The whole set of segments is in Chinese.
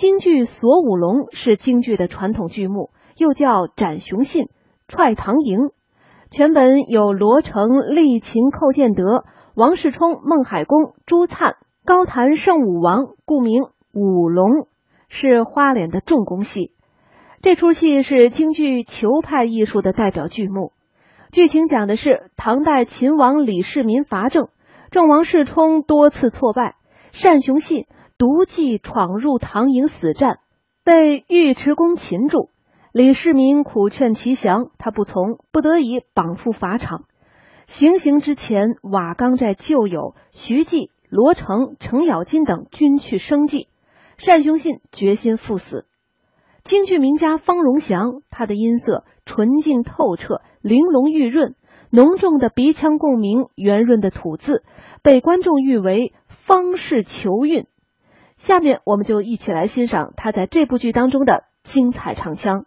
京剧《锁五龙》是京剧的传统剧目，又叫《斩雄信》《踹唐营》。全本有罗成、厉秦、寇建德、王世充、孟海公、朱灿、高谭胜武王，故名五龙，是花脸的重工戏。这出戏是京剧裘派艺术的代表剧目。剧情讲的是唐代秦王李世民伐郑，郑王世充多次挫败，单雄信独骑闯入唐营死战，被尉迟恭擒住。李世民苦劝其降，他不从，不得已绑赴法场。行刑之前，瓦岗寨旧友徐继、罗成、程咬金等均去生计，单雄信决心赴死。京剧名家方荣祥，他的音色纯净透彻、玲珑玉润，浓重的鼻腔共鸣，圆润的吐字，被观众誉为方氏求韵。下面我们就一起来欣赏他在这部剧当中的精彩唱腔。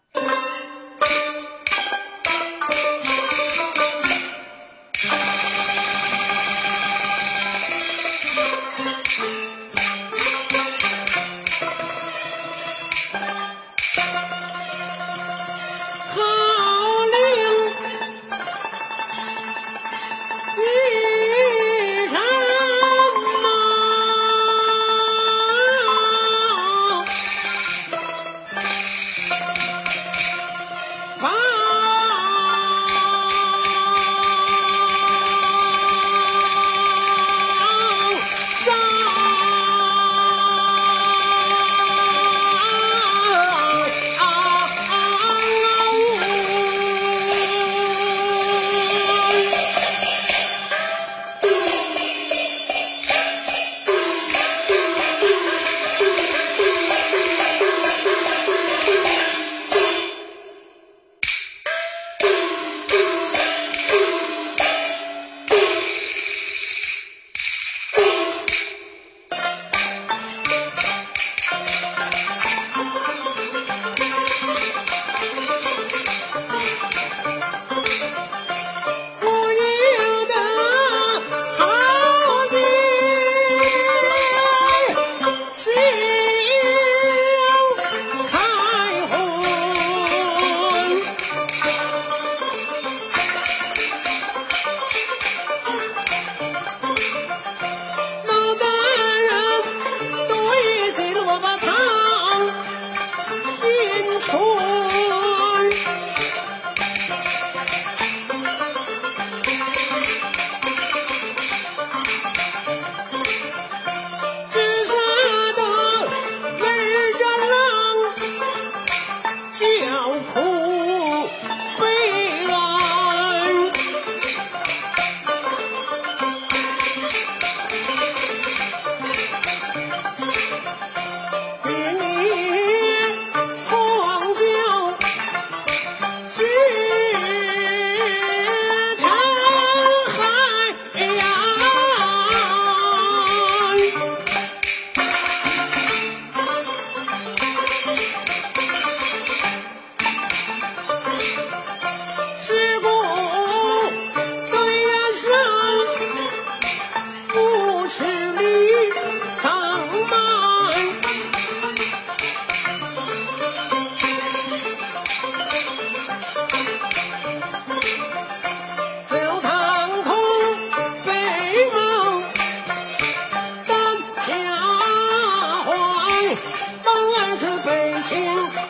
被擒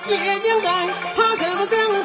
也应该怕贼不走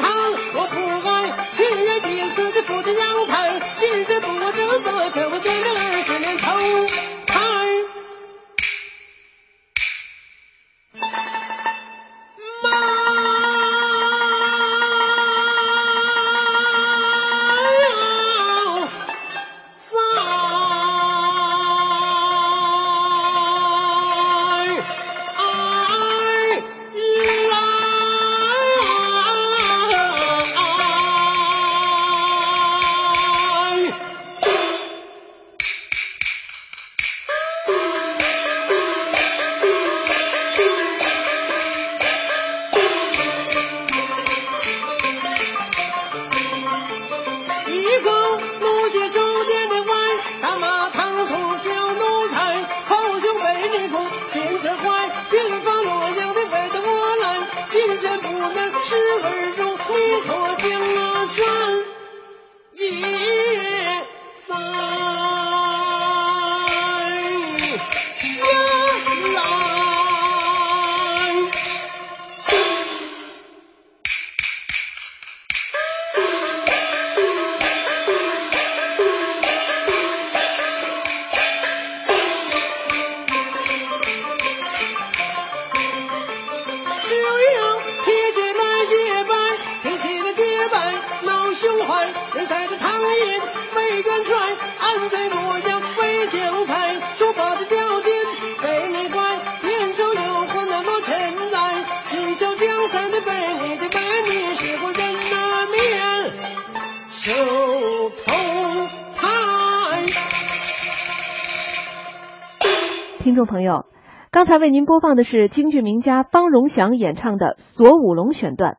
在洛阳飞将台，说把这条件被你怪，年少有过那么沉在，今宵江山的被你的被你是个人面受头台。听众朋友，刚才为您播放的是京剧名家方荣祥演唱的《锁五龙》选段。